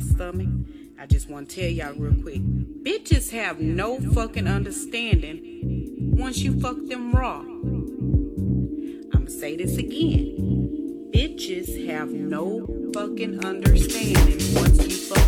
stomach. I just want to tell y'all real quick. Bitches have no fucking understanding once you fuck them raw. I'm going to say this again. Bitches have no fucking understanding once you fuck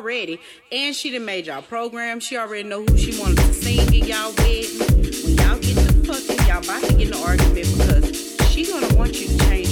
already. And she done made y'all program. She already know who she wanted to sing in y'all wedding. When y'all get to fucking, y'all about to get in an argument because she gonna want you to change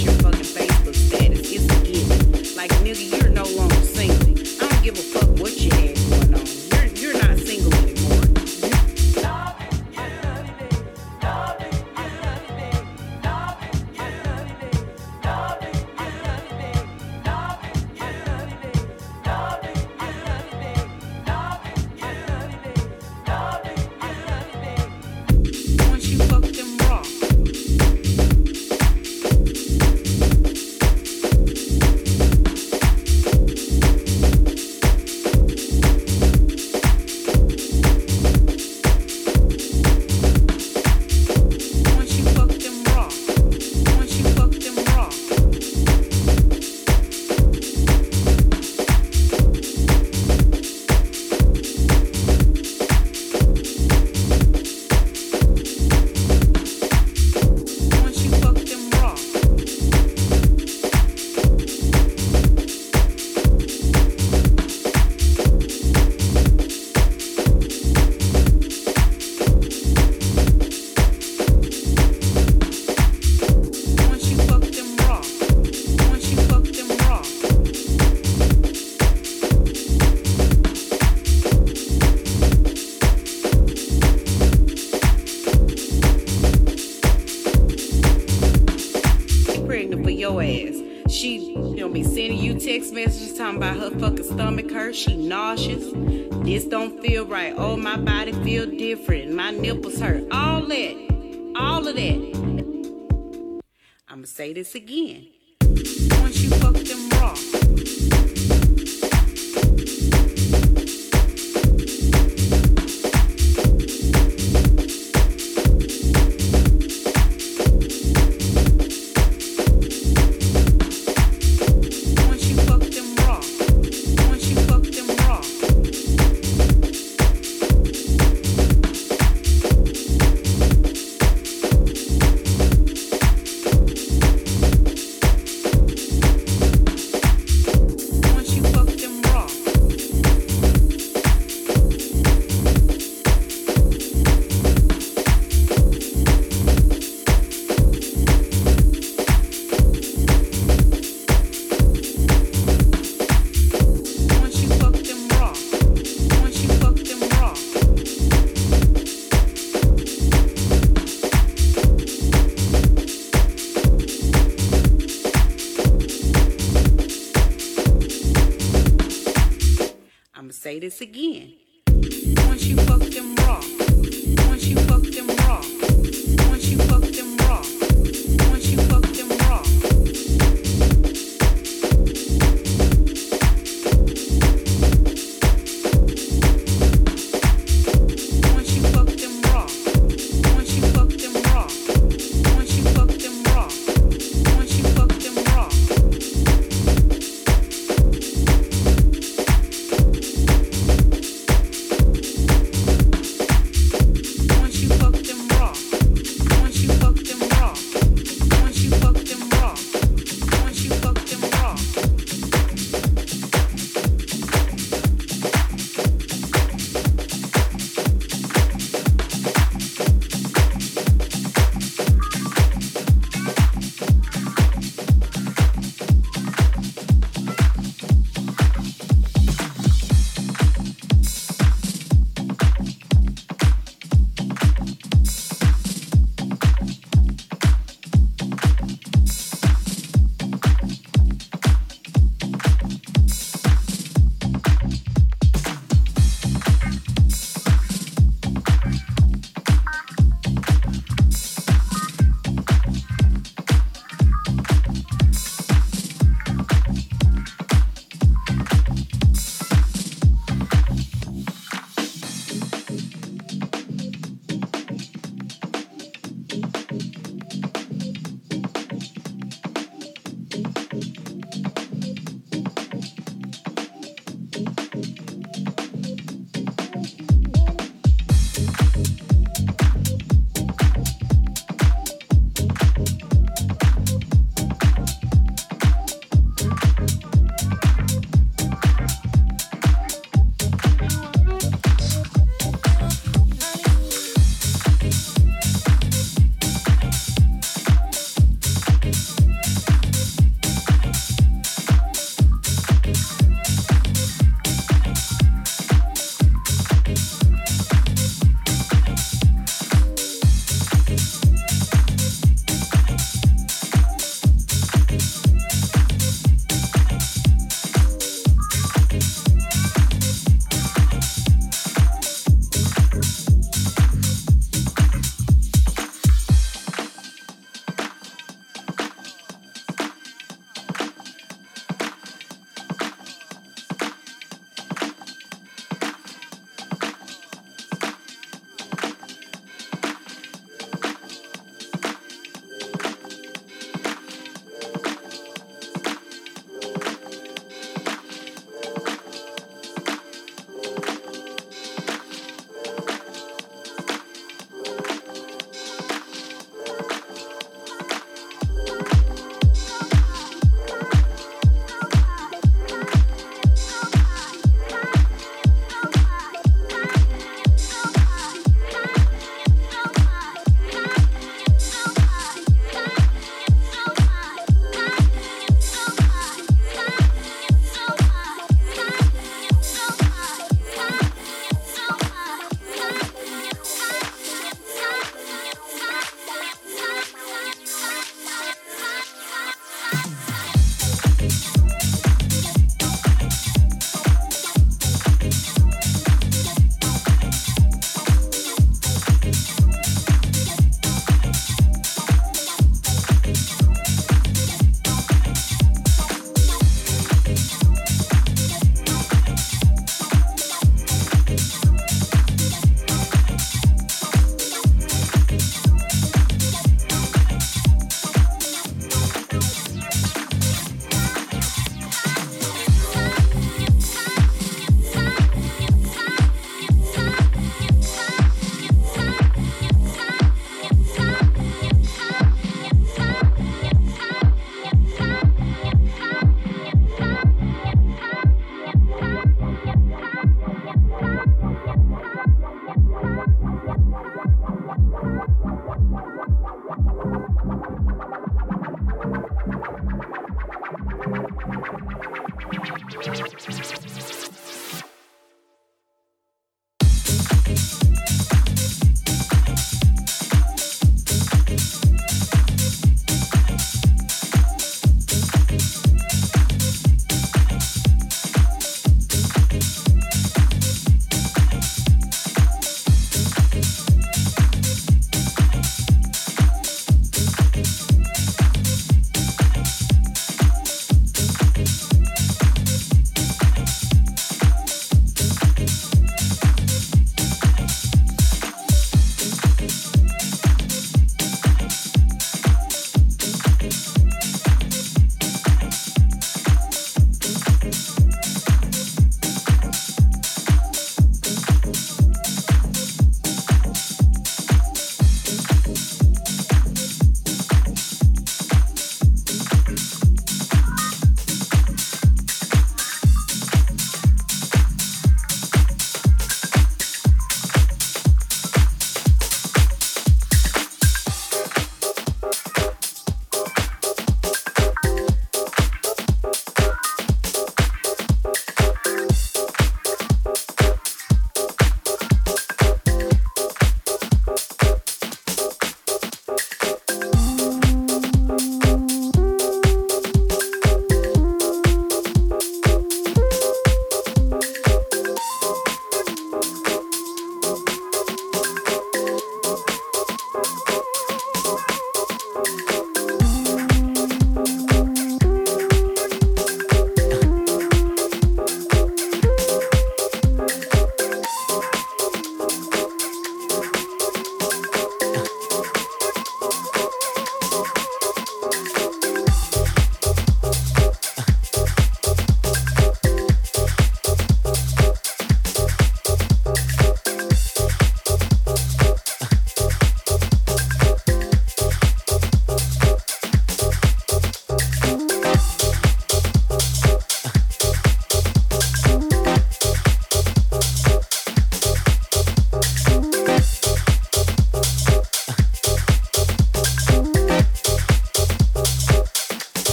say this again.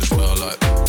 As well, like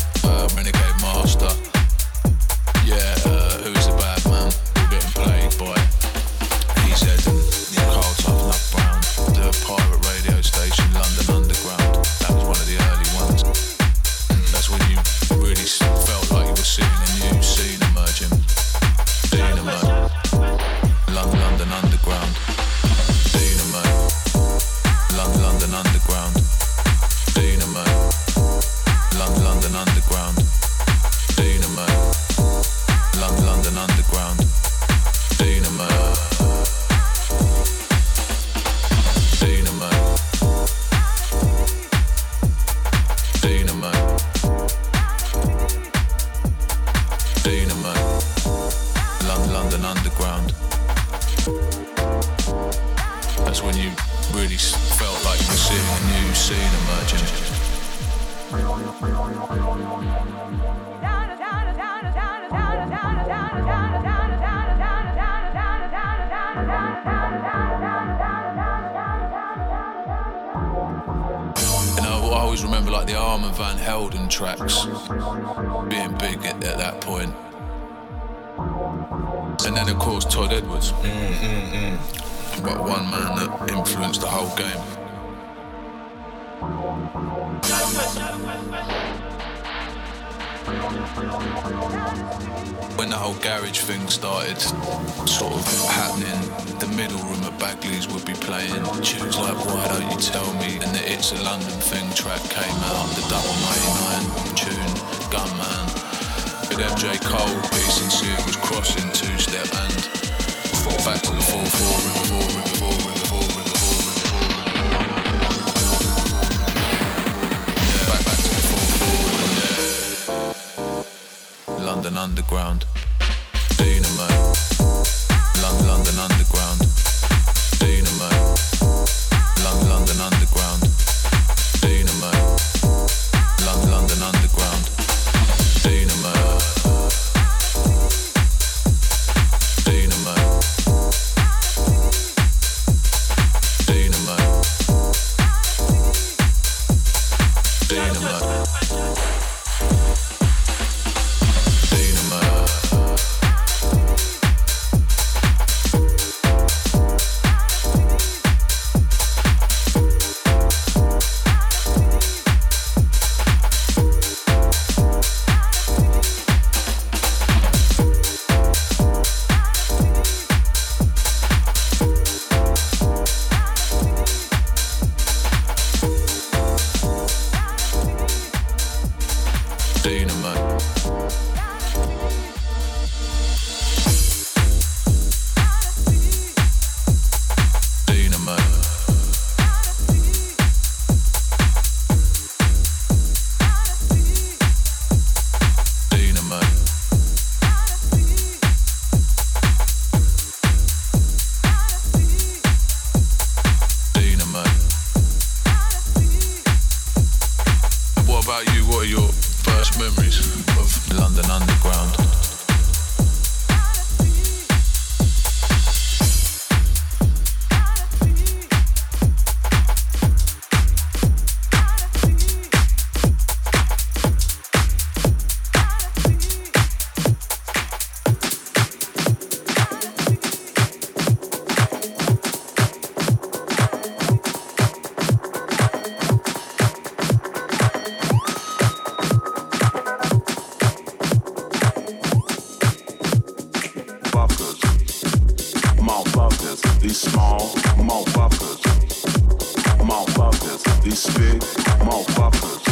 These big motherfuckers.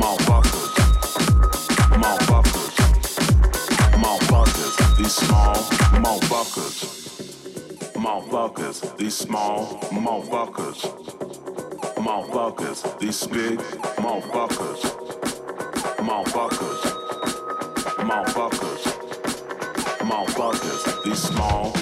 Motherfuckers. Motherfuckers. Motherfuckers. These small motherfuckers. motherfuckers, these small motherfuckers, motherfuckers, these big motherfuckers, motherfuckers, motherfuckers, motherfuckers, these small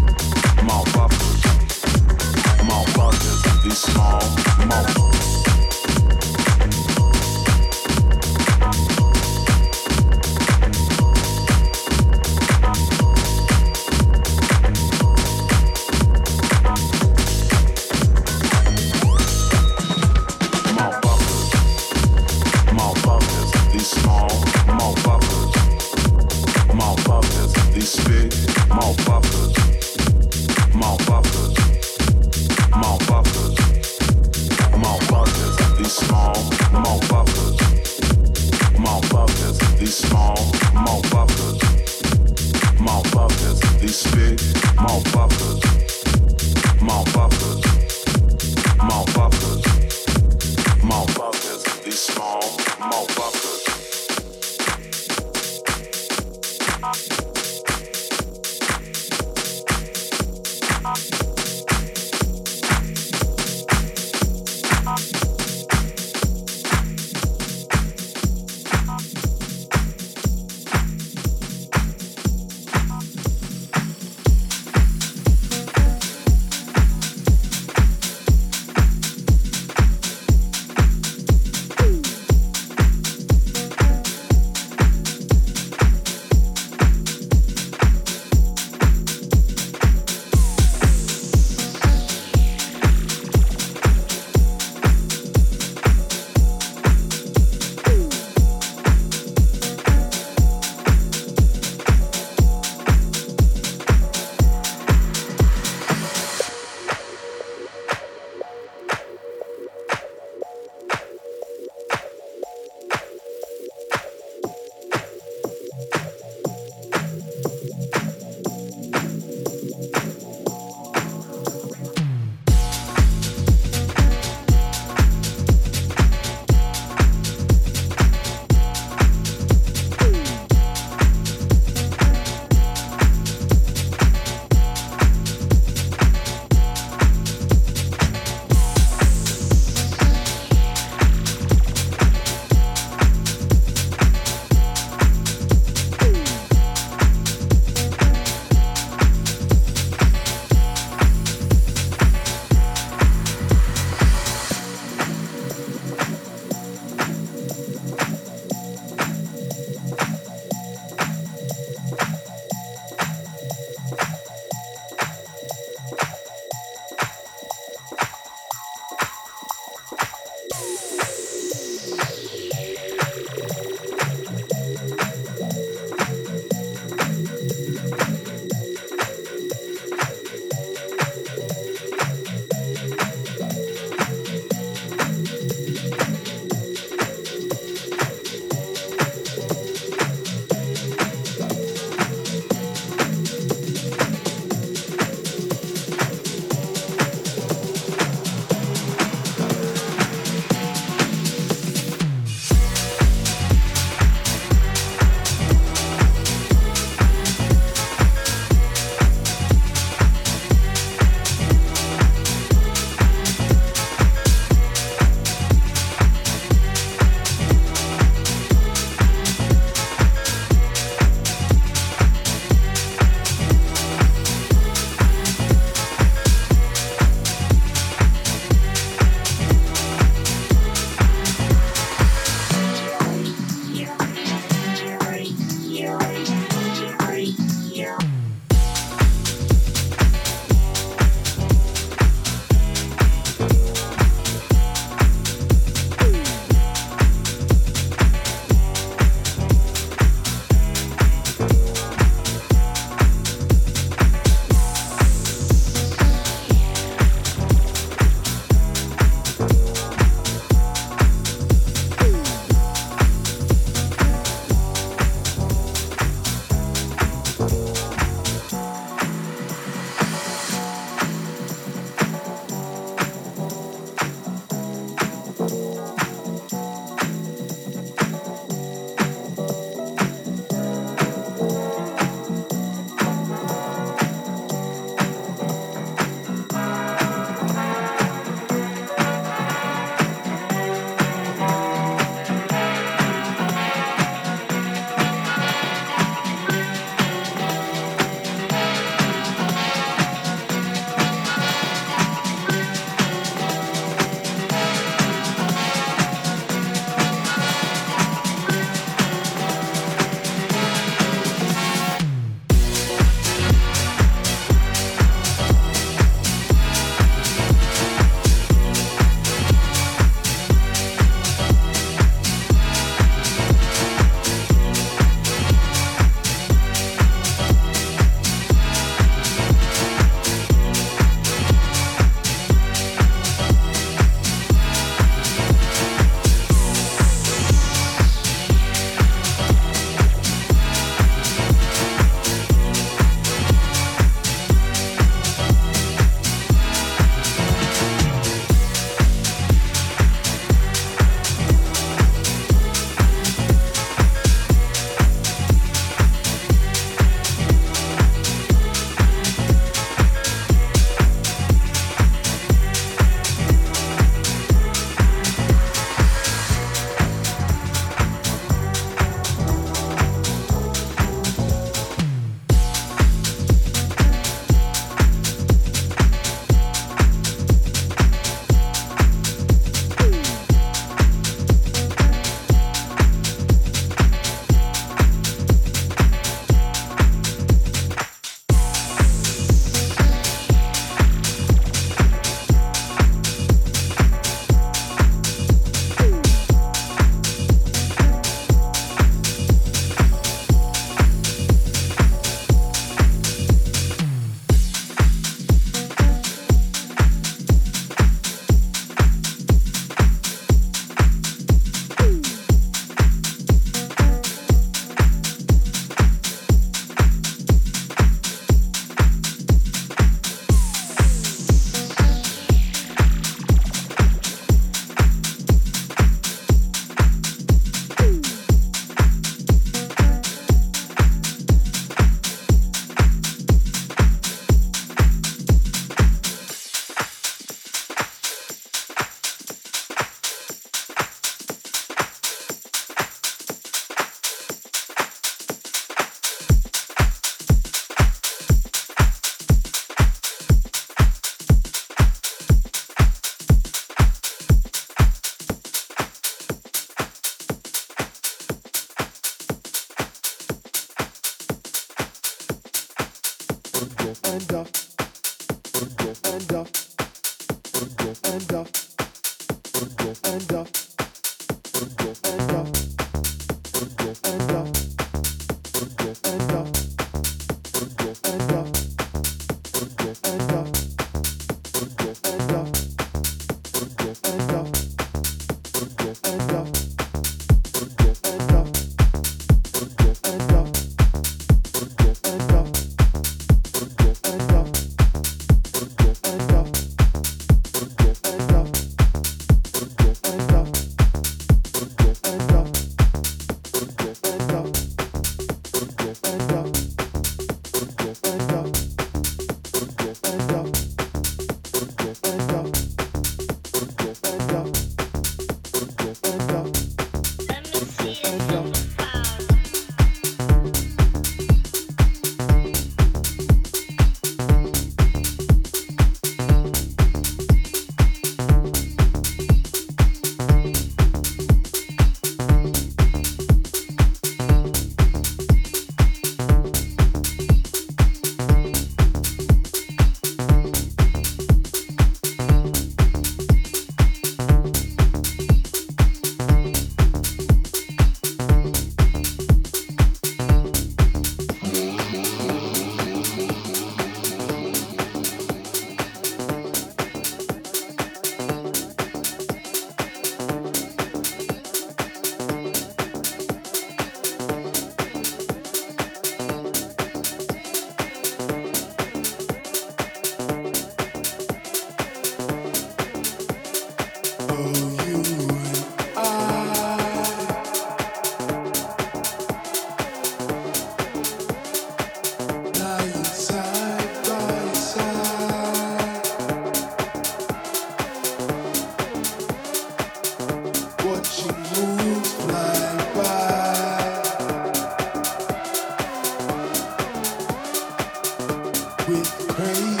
we pay.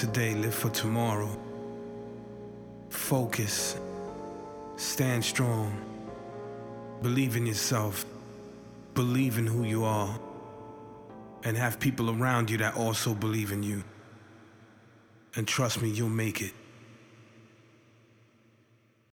Today, live for tomorrow. Focus. Stand strong. Believe in yourself. Believe in who you are. And have people around you that also believe in you. And trust me, you'll make it.